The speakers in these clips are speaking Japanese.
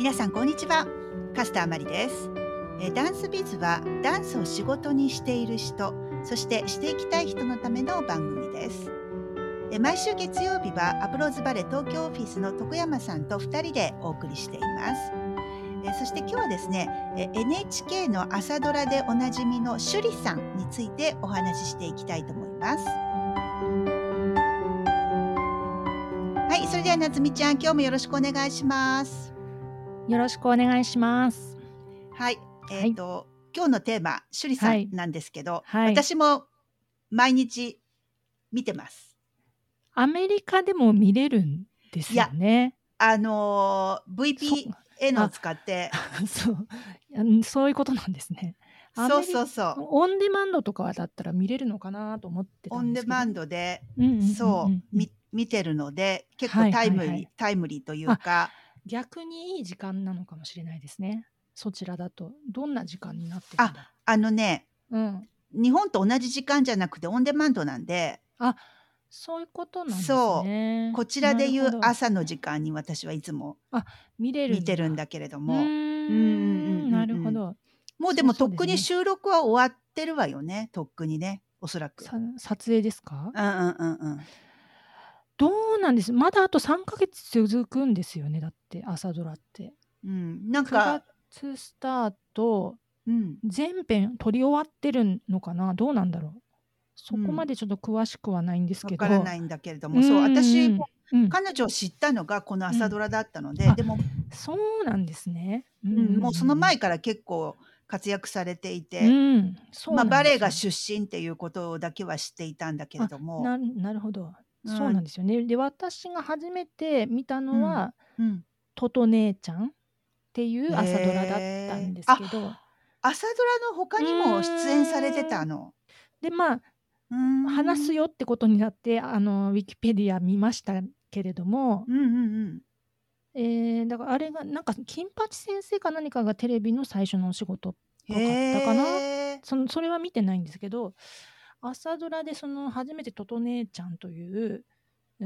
皆さんこんにちは。カスターマリです。えダンスビズはダンスを仕事にしている人そしてしていきたい人のための番組です。え毎週月曜日はアプローズバレ東京オフィスの徳山さんと2人でお送りしています。えそして今日はですねえ NHK の朝ドラでおなじみの趣里さんについてお話ししていきたいと思います。はいそれではなつみちゃん今日もよろしくお願いします。よろしくお願いします。はい。えっ、と、今日のテーマ、趣里さはいんなんですけど、はい私も毎日見てます。アメリカでも見れるんですよね。あのー VPN を使って、そううんそういうことなんですね。そうリそうそう、オンデマンドとかだったら見れるのかなと思ってたオ。ンデマンドで、そう、み見てるので、結構はいタイムリー、はいはいタイムリーというか、逆にいい時間なのかもしれないですね。そちらだとどんな時間になってるんだ。あのね、うん。日本と同じ時間じゃなくてオンデマンドなんで、そういうことなんですそね。こちらでいう朝の時間に私はいつも見れる見てるんだけれども、うーんなるほど。もうでもとっくに収録は終わってるわよね、とっくにね、おそらく。さ撮影ですか？うんうんうんうん。どうなんです？まだあと3ヶ月続くんですよねだって朝ドラって。うん、なん9か、月スタートうん、全編撮り終わってるのかな？どうなんだろう？そこうん。までちょっと詳しくはないんですけど、わからないんだけれども、そう、私もうん、彼女を知ったのがこの朝ドラだったので、でも、そうなんですね、うんもうその前かから結構活躍されていて、うん、そうまあ、バレエが出身っていうことだけは知っていたんだけれども、ななるほど、うんそうなんですよね。で私が初めて見たのはうん、「トト姉ちゃん」っていう朝ドラだったんですけど、朝ドラの他にも出演されてたの？でまあ話すよってことになってあのウィキペディア見ましたけれども、うんうんうん。えーだからあれがなんか金八先生か何かがテレビの最初のお仕事ぽかったかな。そのそれは見てないんですけど朝ドラでその初めて「とと姉ちゃん」というう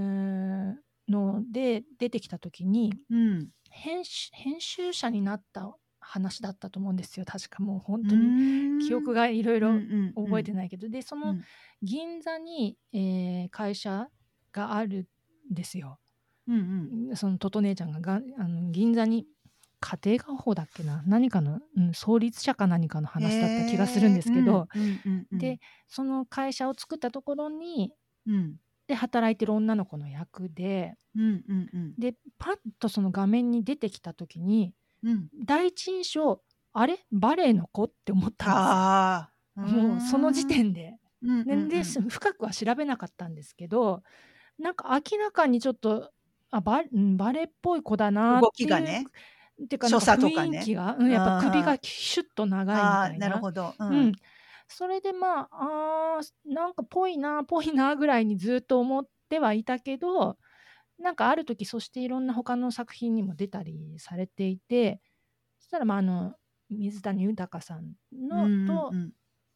ので出てきた時にうん。編集編集者になった話だったと思うんですよ確かもう本当に記憶ががいろいろ覚えてない。けど、でそのうん銀座に、えー会社があるんですよ。うんうんそのトト姉ちゃんががあの銀座に家庭画報だっけな？何かの、うん、創立者か何かの話だった気がするんですけど、へー。うんうんうんでその会社を作ったところにうん。で働いてる女の子の役でうんうんうん。でパッとその画面に出てきた時にうん。第一印象あれ？バレエの子って思ったんですよ。もうその時点で。うんうんうん。でで深くは調べなかったんですけどなんか明らかにちょっとあバうんバレエっぽい子だなっていう動きがね。っていうかなんか雰囲気が、うん、やっぱ首がシュッと長いみたいな。なるほど。ううん、それでまああーなんかぽいなぽいなぐらいにずっと思ってはいたけどなんかある時そしていろんな他の作品にも出たりされていてそしたらまああの水谷豊さんの、うんとうん。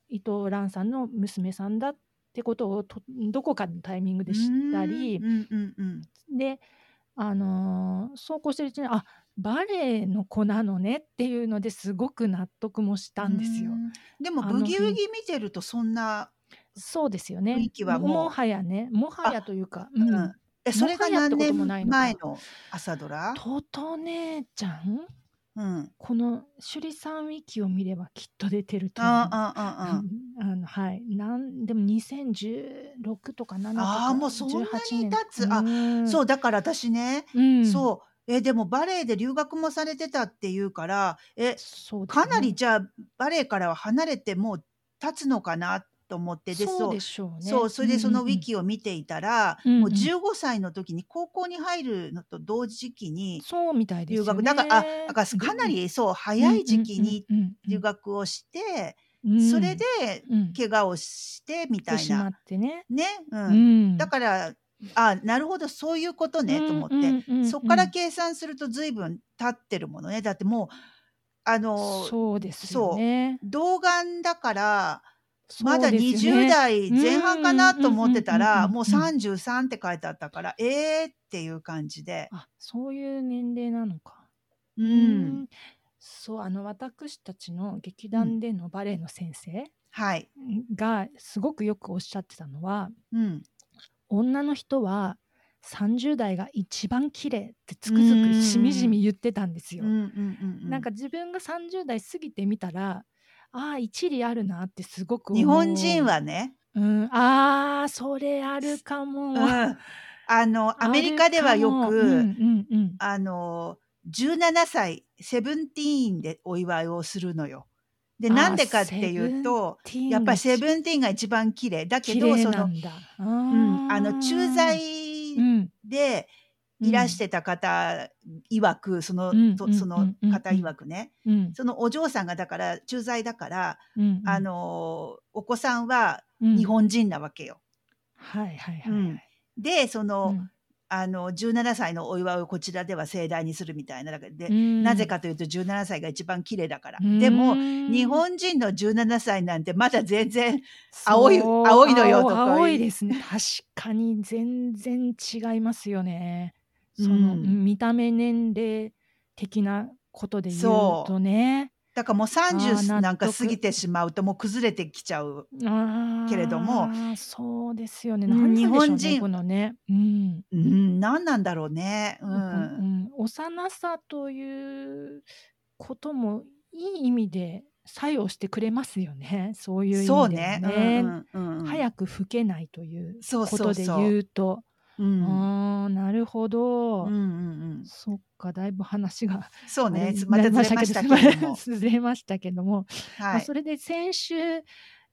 伊藤蘭さんの娘さんだってことをとどこかのタイミングで知ったり。うんうんうん。で、あのーそうこうしてるうちにあバレエの子なのねっていうのですごく納得もしたんですよ。う。ん。でもブギウギ見てるとそんなそうですよね。雰囲気はもう。もはやね。もはやというか、うん。うん。えそれが何年こともないのか。前の朝ドラ？トト姉ちゃん？うん。この趣里さんウィキを見ればきっと出てると思う。ああああ。あ のはい、なんでも2016とか7とか。あーもうそんなに18年経つ。あうん。そうだから私ね、うん、そうえでもバレエで留学もされてたっていうからえそうねかなりじゃあバレエからは離れてもう経つのかなと思ってでそうでしょうね。そうそれでそのウィうんキを見ていたら、うんうん。もう15歳の時に高校に入るのと同時期にそうみたい。留学、だからあだからかなりそう早い時期に留学をして、それでうん。怪我をしてみたいな。ってね。ね、うん。うん。だからあなるほどそういうことねと思って、うんうんうんうんそこから計算すると随分経ってるものねだってもうあのそうですよね。童顔だからまだそうですよ20ね代前半かなと思ってたらもう33って書いてあったからえーっていう感じで、あそういう年齢なのか。ううんんそうあの私たちの劇団でのバレエの先生はい。がすごくよくおっしゃってたのはうん。女の人は30代が一番綺麗ってつくづくしみじみ言ってたんですよ。なんか自分が30代過ぎてみたらああ一理あるなってすごく日本人、はね、うん、ああそれあるかも。うん、あの アメリカではよく、うんうんうん、あの17歳セブンティーンでお祝いをするのよ。でなんでかっていうとやっぱりセブンティーンが一番綺麗。だけ綺どその、うん、あの駐在うん。でいらしてた方曰くその,うんその方曰くね、うん。そのお嬢さんがだから駐在だから、うんあのお子さんはうん。日本人なわけよ。はいはいはい、うん。でその,、うんあの17歳のお祝いをこちらでは盛大にするみたいなだからで、うん。なぜかというと17歳が一番綺麗だから。うん。でも日本人の17歳なんてまだ全然青い青いのよとか青青いですね。確かに全然違いますよね。その、見た目年齢的なことで言うとねだからもうあー納30得。なんか過ぎてしまうともう崩れてきちゃう。けれども。そうですよね。日本人。このね。うん。うん、何なんだろうね。ううん。ん、幼さということもいい意味で作用してくれますよね。そういう意味ではそうね。ねうんうんうん、早く老けないということでそうそう言う。とうん。あーなるほど、うんうんうん、そっかだいぶ話がそうねまたずれましたけれども。ずれましたけども、まはい。あそれで先週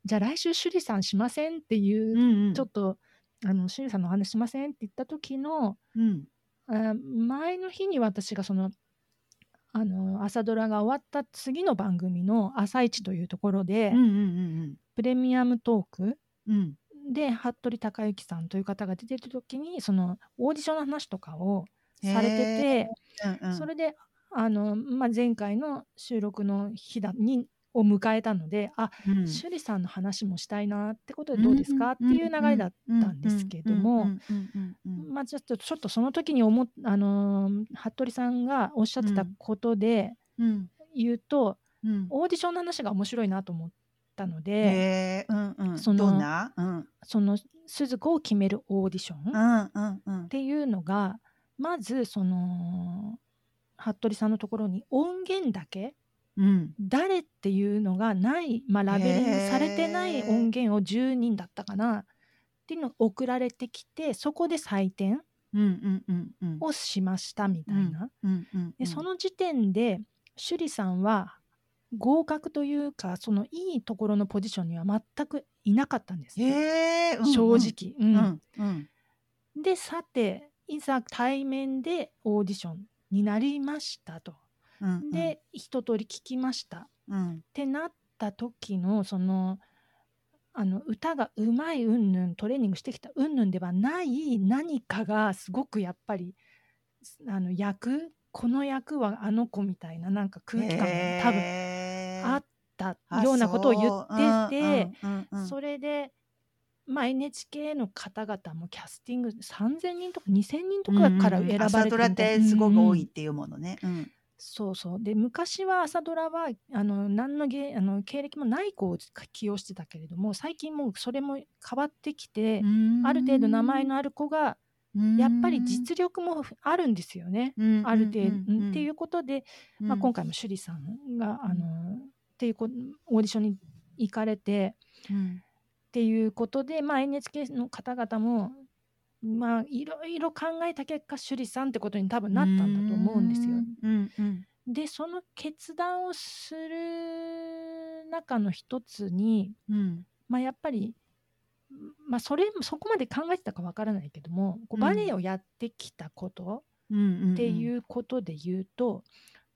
じゃあ来週趣里さんしませんっていうう、んうん、ちょっとあの趣里さんのお話しませんって言った時のうん。あ前の日に私がそのあの朝ドラが終わった次の番組の「朝一というところで、うんうんプレミアムトークうんうん。で服部孝之さんという方が出てる時にそのオーディションの話とかをされてて、うんうん。それであの、まあ、前回の収録の日だにを迎えたのであ、うん。趣里さんの話もしたいなってことでどうですか、っていう流れだったんですけども、まあ、ちょっとちょっとその時に思っあのー服部さんがおっしゃってたことでうん言うと、うんオーディションの話が面白いなと思ったので、へえうんうんそのその鈴子を決めるオーディション、っていうのがまずその服部さんのところに音源だけうん。誰っていうのがない、まあ、ラベリングされてない音源を10人だったかな。っていうのが送られてきてそこで採点をしましたみたいな。その時点で趣里さんは合格というかそのいいところのポジションには全くいなかったんですね、正直。でさていざ対面でオーディションになりましたと。うんで一通り聞きました。っうん。てなった時のそのあの歌がうまい云々トレーニングしてきた云々ではない何かがすごくやっぱりあの役この役はあの子みたいななんか空気感が多分分あったようなことを言ってて、てそれで、まあ、NHK の方々もキャスティング3000人とか2000人とかから選ばれて朝ドラってすごく多いうんっていうものね。うん。そうそう。で昔は朝ドラはあの何の芸あの経歴もない子を起用してたけれども最近もうそれも変わってきて、ある程度名前のある子がやっぱり実力もあるんですよね。ある程度、うん。っていううことで、まあ、今回も趣里さんが、あのっていうこオーディションに行かれてうんっていうことで、まあ、NHK の方々も、まあ、いろいろ考えた結果趣里さんってことに多分なったんだと思うんですよ。うんうんでその決断をする中の一つに、うん。まあ、やっぱり、まあ、それそこまで考えてたかわからないけどもこうバレエをやってきたこと、うんっていうことで言うと、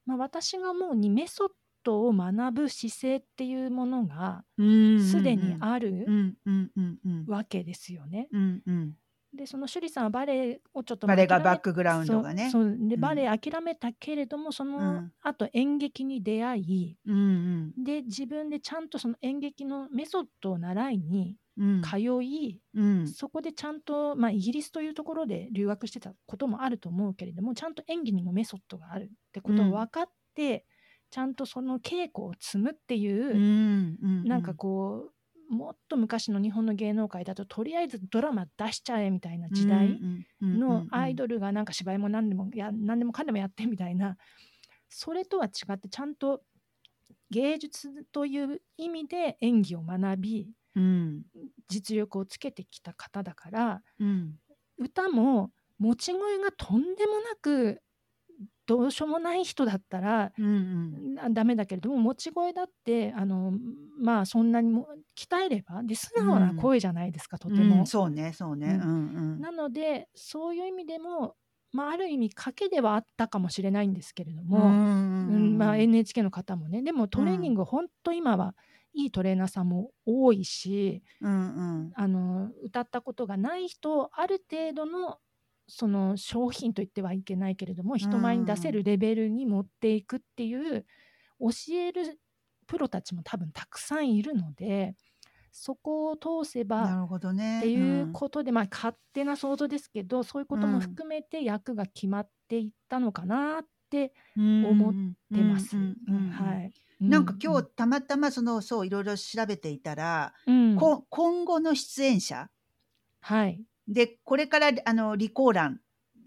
まあ、私が思うにメソッドを学ぶ姿勢っていうものがすでにあるうんうんうんうん。わけですよね。うんうん。でその趣里さんはバレエをちょっとバレエがバックグラウンドがね。そうでうん。バレエ諦めたけれども、そのうん。後演劇に出会いうんで自分でちゃんとその演劇のメソッドを習いにうん。通い、うん。そこでちゃんと、まあ、イギリスというところで留学してたこともあると思うけれどもちゃんと演技にもメソッドがあるってことを分かって、ちゃんとその稽古を積むっていう、うんうんなんかこうもっと昔の日本の芸能界だととりあえずドラマ出しちゃえみたいな時代のアイドルがなんか芝居も何でもや何でもかんでもやってみたいな。それとは違ってちゃんと芸術という意味で演技を学びうん実力をつけてきた方だからうん。歌も持ち声がとんでもなくどうしようもない人だったらうんうん。なダメだけれども持ち声だってあのまあそんなにも鍛えればで素直な声じゃないですか、とても。うんそうねそうね。ううんうん。なのでそういう意味でも、まあ、ある意味賭けではあったかもしれないんですけれどうも、うんんまあ、NHK の方もね。でもトレーニング本当今はいいトレーナーさんも多いしうんうん。あの歌ったことがない人をある程度のその商品と言ってはいけないけれども人前に出せるレベルに持っていくっていう教えるプロたちも多分たくさんいるのでそこを通せばなるほどね。っていうことで、まあ勝手な想像ですけどそういうことうん。も含めて役が決まっていったのかなって思思ってます。はい。いなんか今日たまたまそのそういろいろ調べていたら、うん。こ今後の出演者はいでこれからあのリコーラン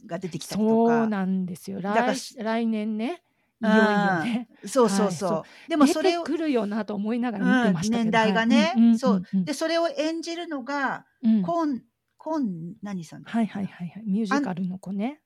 が出てきたりとそうかなんですよ。来来年ね。いよいよね。そうそうそう、はいでもそれを出てくるよなと思いながら見てましたけど、うん年代がね。はいそう。でそれを演じるのが、うん。コンコン何さんはいはいはいはい。ミュージカルの子ね。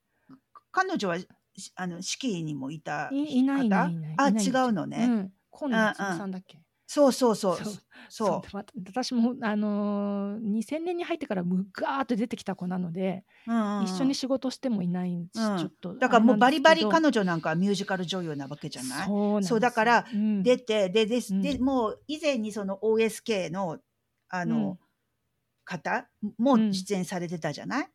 彼女はしあの式にもいたいいないいない。いないあ違うのね、うん。今度さんだっけ？そうそうそう。そう。そう。私も、あのー、2000年に入ってからむガーッと出てきた子なので、うんうんうん。一緒に仕事してもいないし、うん。ちょっとだからもうバリバリか彼女なんかはミュージカル女優なわけじゃない？そうだからうん。出てでで,、うん。でもう以前にその OSK のあの、うん。方？もうん。出演されてたじゃない、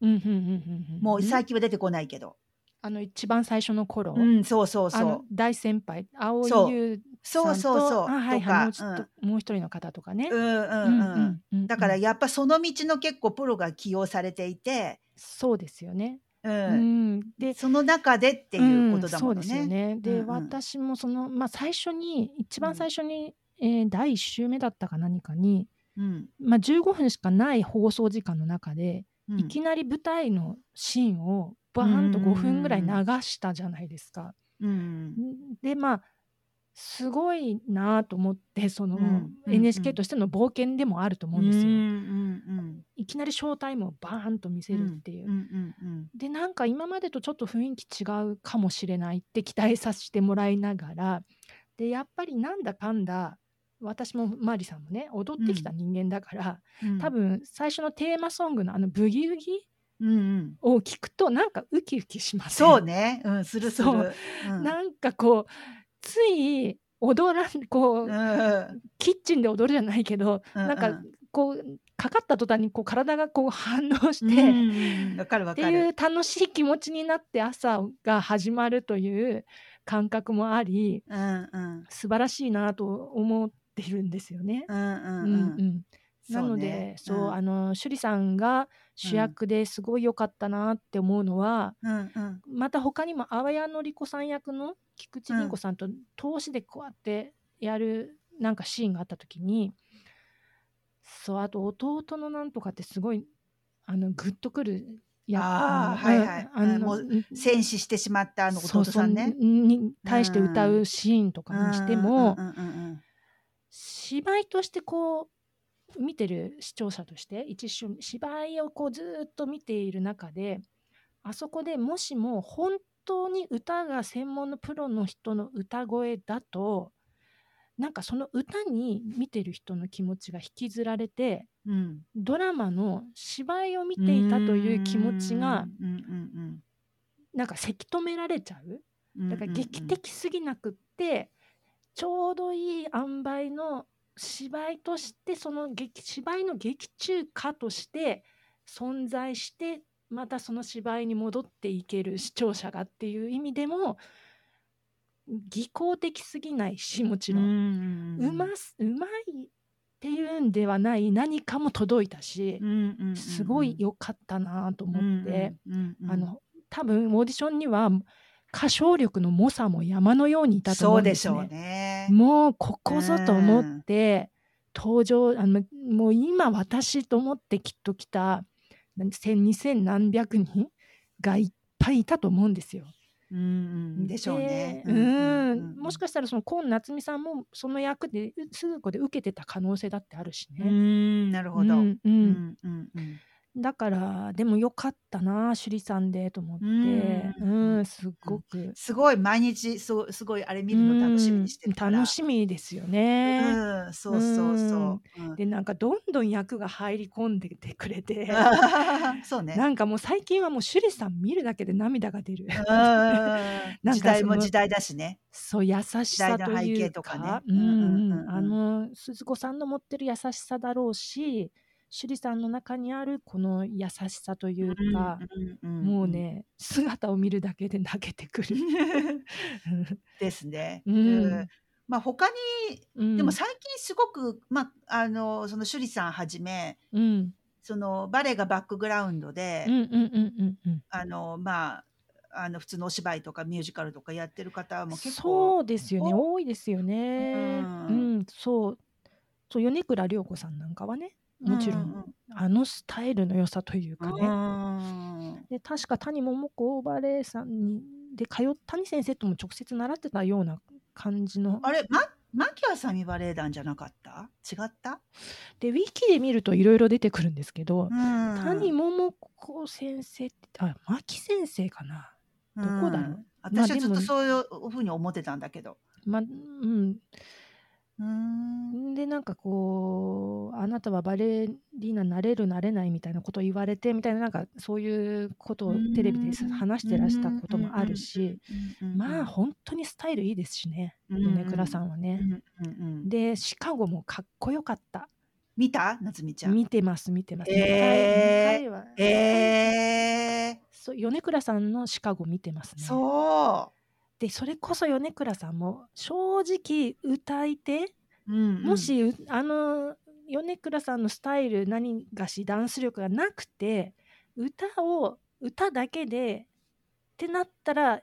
うんうんうんうんうんもう最近は出てこないけど、あの一番最初の頃、うん、そうそうそう。大先輩青井優そうそうそう。あはいはいと、もう一人の方とかね、うんうんうんだからやっぱその道の結構プロが起用されていて、そうですよね。うん。うん、でその中でっていうことだもんうん、そうですよね。ね。で、私もその、まあ、最初に一番うん。最初に、えー第1週目だったか何かに、うん。まあ、15分しかない放送時間の中で、うん。いきなり舞台のシーンをバーンとうんうんうん5分ぐらい流したじゃないですか。うんでまあすごいなと思ってその、NHK としての冒険でもあると思うんですよ。うんうんいきなりショータイムをバーンと見せるっていう。うんうんうんでなんか今までとちょっと雰囲気違うかもしれないって期待させてもらいながらでやっぱりなんだかんだ私もマリさんもね踊ってきた人間だから、うん。多分最初のテーマソングのあのブギウギうんうん。を聞くとなんかウキウキしますそうね、うん、するする。そう。うん。なんかこうつい踊らんこう、うんキッチンで踊るじゃないけど、うんなんかこうかかった途端にこう体がこう反応しうんて、うんうん。わかるわってかる。いう楽しい気持ちになって朝が始まるという感覚もありうんうん。素晴らしいなと思っているんですよね。うんうんうん。ううん。ん。なのでそう,、あの趣里さんが主役ですごい良かったなって思うのは、うんうん。また他にも淡谷のり子さん役の菊池凛子さんと投資でこうやってやるなんかシーンがあった時にそうあと弟のなんとかってすごいあのグッとくるやあはいはい。あのもう戦死してしまったあのそう弟さんね。そうに対して歌うシーンとかにしても、芝居としてこう見てる視聴者として一瞬芝居をこうずーっと見ている中であそこでもしも本当に歌が専門のプロの人の歌声だとなんかその歌に見てる人の気持ちが引きずられてうん。ドラマの芝居を見ていたという気持ちがなんかせき止められちゃう。うん。だから劇的すぎなくって、ちょうどいい塩梅の芝居としてその劇芝居の劇中歌として存在してまたその芝居に戻っていける視聴者がっていう意味でも技巧的すぎないしもちろん、うますうまいっっていうんではない何かも届いたし、すごい良かったなと思って、あの多分オーディションには歌唱力の猛者も山のようにいたとそうでしょう思うんですね。ね。もうここぞと思って登場あのもう今私と思ってきっと来た千二千何百人がいっぱいいたと思うんですよ。うんうんでしょうね。でうんもしかしたらその今夏美さんもその役で鈴子で受けてた可能性だってあるしうね。んなるほど。ううんんうんんうんうんだからでもよかったな首里さんでと思って、ううんん、すごく、すごい毎日すすごいあれ見るの楽しみにしてる楽しみですよね。うんそうそうそう。うん。でなんかどんどん役が入り込んでてくれて。そうね。なんかもう最近はもう首里さん見るだけで涙が出る。時代も時代だしね。そう優しさと時代の背いう景とかかねうん。あの鈴子さんの持ってる優しさだろうし首里さんの中にあるこの優しさというか、もう。ね姿を見るだけで泣けてくる。ですね。うん。うん。まあ他にうん。でも最近すごくまああのその趣里さんはじめうん。そのバレエがバックグラウンドで、まああの普通のお芝居とかミュージカルとかやってる方も結構そうですよね。多い。ですよね。ううんん、そう。そう米倉涼子さんなんかはねもちろん、うんあのスタイルの良さというかね。うんで確か谷桃子バレエさんにで通っ谷先生とも直接習ってたような感じの。あれま牧あさみバレエ団じゃなかった？違った、でウィキで見るといろいろ出てくるんですけど、うん。谷桃子先生ってあ牧先生かな？どこだろう？私はずっとそういうふうに思ってたんだけど。まうんうんでなんかこうあなたはバレリーナなれるなれないみたいなことを言われてみたいななんかそういうことをテレビでさ話してらしたこともあるし、まあ本当にスタイルいいですしねうん米倉さんはね。でシカゴもかっこよかった見た夏美ちゃん。見てます見てます。えーえそう米倉さんのシカゴ見てますー、ね。そでそれこそ米倉さんも正直歌い手、う。うんうんもしうあの米倉さんのスタイル何がしダンス力がなくて歌を歌だけでってなったら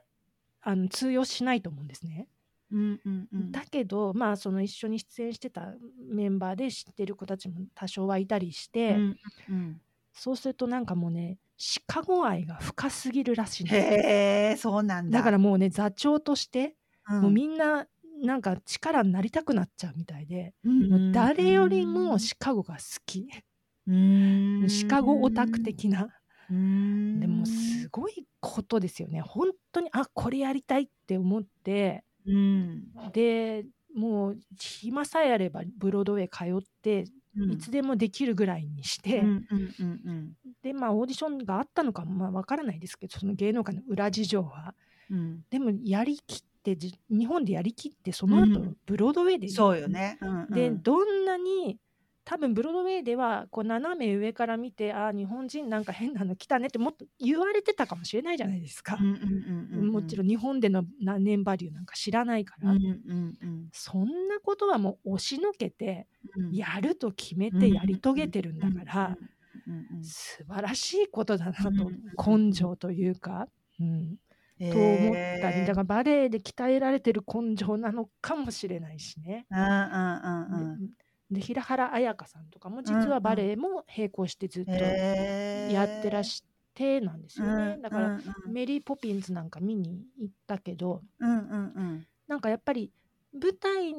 あの通用しないと思うんですね。うんうんうんだけどまあその一緒に出演してたメンバーで知ってる子たちも多少はいたりして、うんうんそうするとなんかもうねシカゴ愛が深すぎるらしいんです。よへえそうなんだ。だからもうね座長として、うん、もうみんななんか力になりたくなっちゃうみたいで、うんもう誰よりもシカゴが好き、うん。シカゴオタク的な、うん。でもすごいことですよね。本当にあこれやりたいって思って。うん。でもう暇さえあればブロードウェイ通って、うんいつでもできるぐらいにして、うんうんうんうん。でまあオーディションがあったのかまあわからないですけどその芸能界の裏事情は。うん。でもやりきってじ日本でやりきってその後、うん。ブロードウェイでそうよね。うんうん。でどんなに多分ブロードウェイではこう斜め上から見てあー日本人なんか変なの来たねってもっと言われてたかもしれないじゃないですか。もちろん日本での何年バリューなんか知らないから、そんなことはもう押しのけてうん。やると決めてやり遂げてるんだから、素晴らしいことだなと、うん根性というか、うん、と思ったりだからバレエで鍛えられてる根性なのかもしれないしね。でで平原綾香さんとかも実はバレエも並行してずっとやってらしてなんですよね。だから、うんうん。メリー・ポピンズなんか見に行ったけどうんうんうん。なんかやっぱり舞台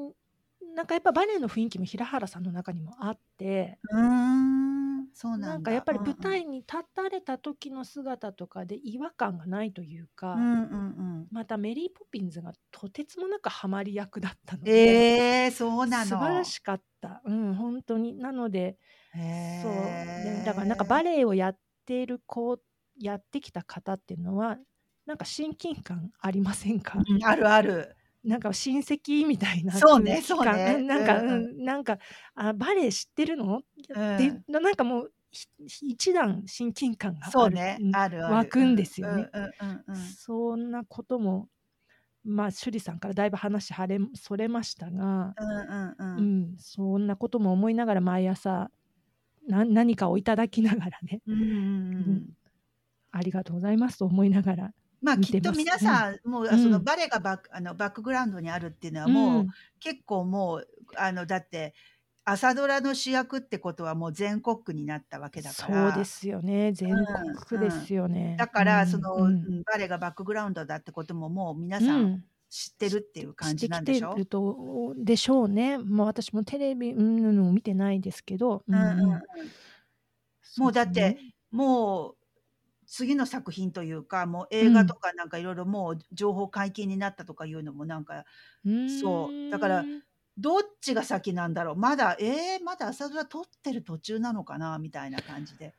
なんかやっぱバレエの雰囲気も平原さんの中にもあってうーんそうなんだ。なんかやっぱり舞台に立たれた時の姿とかで違和感がないというか、うんうんうん。またメリー・ポピンズがとてつもなくハマり役だったので、えー、そうなの。素晴らしかった、うん、本当に。なのでへー。そう。でだからなんかバレエをやっている子やってきた方っていうのはなんか親近感ありませんか、うんあるあるなんか親戚みたいなそうねそうねんなんか、うんうん。なんかあバレエ知ってるの、うんってなんかもうひ一段親近感があるそうねんある湧くんですよねうんうんうんうん。そんなこともまあ趣里さんからだいぶ話はれそれましたが、うんうんううんん、そんなことも思いながら毎朝な何かをいただきながらね。うんうん。うん。ありがとうございますと思いながらまあきっと皆さん、もううん。そのバレエがバックあのバックグラウンドにあるっていうのはもう、うん結構もうあのだって朝ドラの主役ってことはもう全国区になったわけだから。そうですよね。全国区ですよね、だからうん。その、うん。うんバレエがバックグラウンドだってことももう皆さうん。ん知ってるっていう感じなんしでしょ？てきてるとでしょうね。まあ私もテレビうん見てないですけど、うんうん。うんんもうだってもう次の作品というかもう映画とかなんかいろいろもう情報解禁になったとかいうのもなんかそう。だからどっちが先なんだろう。まだえー、まだ朝ドラ撮ってる途中なのかなみたいな感じで。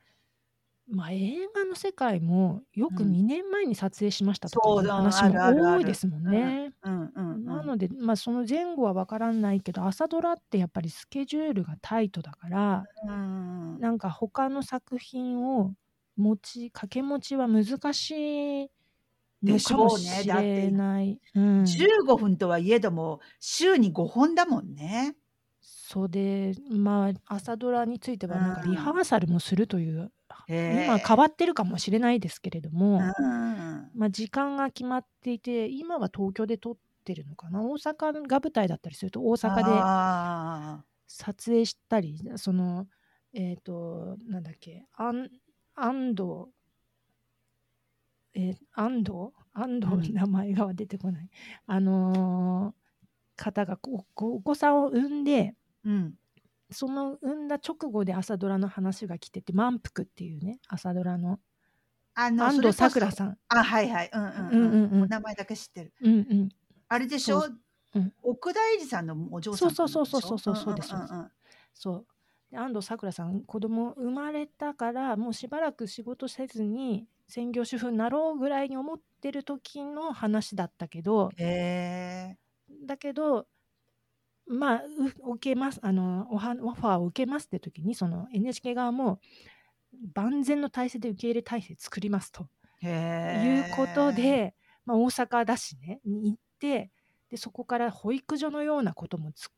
まあ映画の世界もよくうん。2年前に撮影しましたとかいう話も多いですもんね。うんうん、うん、なので、まあ、その前後は分からないけど朝ドラってやっぱりスケジュールがタイトだからうん。なんか他の作品を持ち掛け持ちは難しいのかもしれない。うん。15分とはいえども週に5本だもんね。そうでまあ朝ドラについてはなんかうん。リハーサルもするという、へ今変わってるかもしれないですけれども、うん。まあ、時間が決まっていて今は東京で撮ってるのかな？大阪が舞台だったりすると大阪であ撮影したりそのえっ、となんだっけ？安安藤。えー安藤？安藤うん。名前が出てこない、あのー方がここお子さんを産んでーうん。その産んだ直後で朝ドラの話が来てて「満腹」っていうね朝ドラの。あの安藤サクラさん。あはいはい。うんうんうん。うんうん名前だけ知ってる。うんうん、あれでしょ？そうう。ん。奥田英二さんのお嬢さんそうそうそうそうそうそうですそうで安藤サクラさん子供生まれたからもうしばらく仕事せずに専業主婦になろうぐらいに思ってる時の話だったけどへえ。だけどまあう受けますあのオファーを受けますって時にその NHK 側も万全の体制で受け入れ体制作りますとへえ。いうことで、まあ、大阪だしねに行ってでそこから保育所のようなこともつ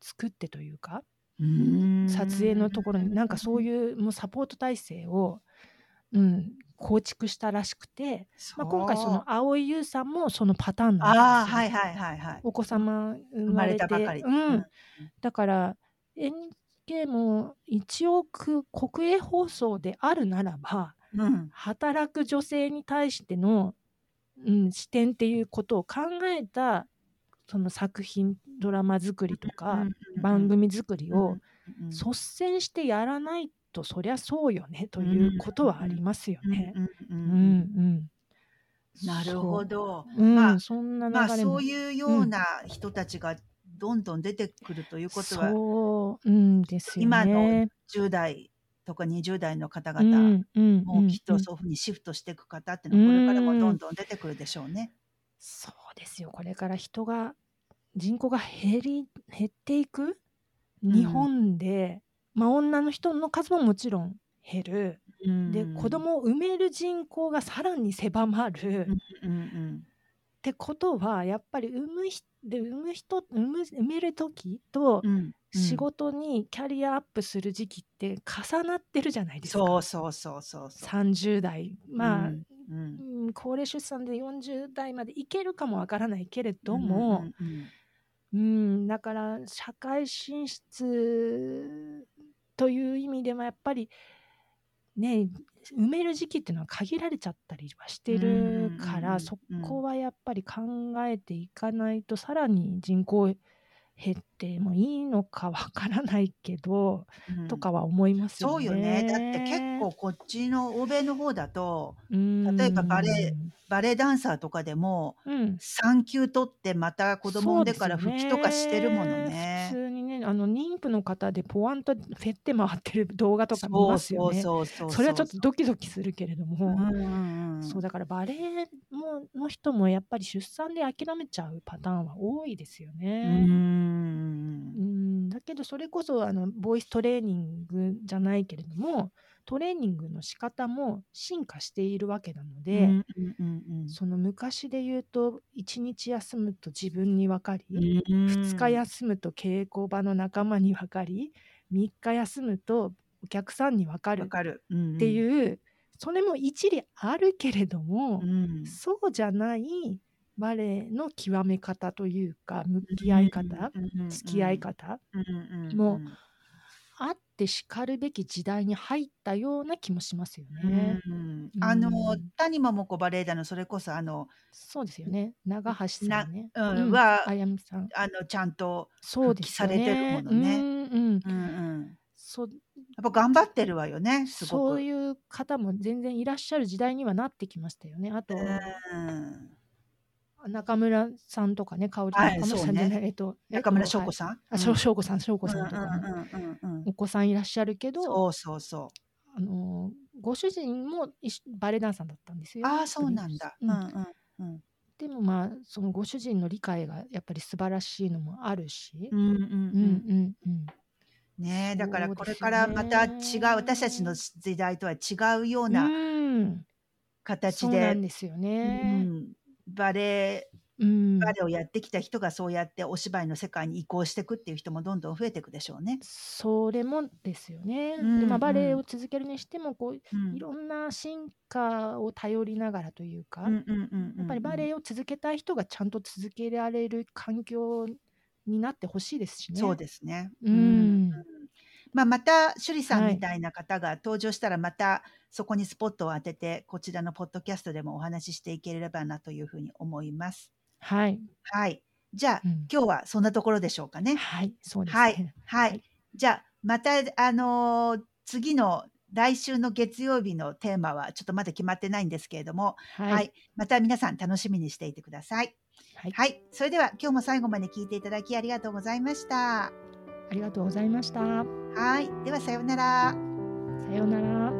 作ってというか撮影のところになんかそういうもうサポート体制を、うん、構築したらしくて、まあ、今回その蒼井優さんもそのパターンなんですはいはいはいはい。お子様生生まれてたばかり。うん、だから NHK も一応く国営放送であるならばうんうん。働く女性に対しての、うん、視点っていうことを考えたその作品ドラマ作りとか、番組作りをうん率先してやらないとそりゃそうよねということはありますよね。うんううんんうんうんなるほど。まあそんな流まあ。そういうような人たちがどんどん出てくるということは、そう、うんですよね。今の10代とか20代の方う々、んうんもうきっとんそういうふうにシフトしていく方っていうのはこれからもどんどん出てくるでしょうね。そうですよ。これから人が人口が減り減っていく？日本で、まあ女の人の数ももちろん減る。で子供を産める人口がさらに狭まる。うんうんってことはやっぱり産むひで産む人産む産める時とうんうん仕事にキャリアアップする時期って重なってるじゃないですか。そうそうそうそうそう。30代まあ、うんうん。うん高齢出産で40代までいけるかもわからないけれども、うんだから社会進出という意味ではやっぱりね埋める時期っていうのは限られちゃったりはしてるからそこはやっぱり考えていかないとさらに人口減ってもいいのかわからないけど、うんとかは思いますよね。そうよね。だって結構こっちの欧米の方だとうん例えばバレエバレエダンサーとかでもうん産休取ってまた子供産んでから復帰とかしてるものね普。通にねあの妊婦の方でポワンとフェって回ってる動画とか見ますよね。それはちょっとドキドキするけれども、うん。そうだからバレエもの人もやっぱり出産で諦めちゃうパターンは多いですようね。ん。うん。だけどそれこそあのボイストレーニングじゃないけれどもトレーニングの仕方も進化しているわけなのうんで、うんうんうん。その昔で言うと1日休むと自分に分かり、うん。2日休むと稽古場の仲間に分かり3日休むとお客さんに分かるっててういう、それも一理あるけれども、ん。そうじゃないバレエの極め方というか向き合い方、付き合い方もうあってしかるべき時代に入ったような気もしますよね。うんあのうん谷桃子バレエ団のそれこそあのそうですよね。長橋さんね。なうんうんはあやみさん。あのちゃんと。復帰されてるものねうんうん。そうやっぱ頑張ってるわよねすごく。そういう方も全然いらっしゃる時代にはなってきましたよね。あと、うん中村さんとかね、香織はい中村さんじゃそうない、えっと、中村翔子ん？さん。あ、翔子さん、翔子さんとかお子さんいらっしゃるけど、そうそうそう。あのご主人もバレエダンサーだったんですよ。ああそうなんだ。ううんんうんうん。でもまあそのご主人の理解がやっぱり素晴らしいのもあるし、うんうんうん。うんうんうん。ねえだからこれからまた違う私たちの時代とは違うようなうん。形そうなで、んですようね。んバレエうんバレエをやってきた人がそうやってお芝居の世界に移行していくっていう人もどんどん増えていくでしょうね。それもですよね。うんでまあ、バレエうんを続けるにしてもこううんいろんな進化を頼りながらというか、うんうんうんうんやっぱりバレエを続けたい人がちゃんと続けられる環境になってほしいですしね。そうですね。うんまあ、また趣里さんはいみたいな方が登場したらまたそこにスポットを当ててこちらのポッドキャストでもお話ししていければなというふうに思います。はい、はい。じゃあ、うん今日はそんなところでしょうかね。はい、そうですね。はい。はい。はいじゃあ、また、あのー次の来週の月曜日のテーマはちょっとまだ決まってないんですけれども、はい、はい。また皆さん楽しみにしていてください。はいはい。それでは今日も最後まで聞いていただきありがとうございました。ありがとうございました。はい。ではさようなら。さようなら。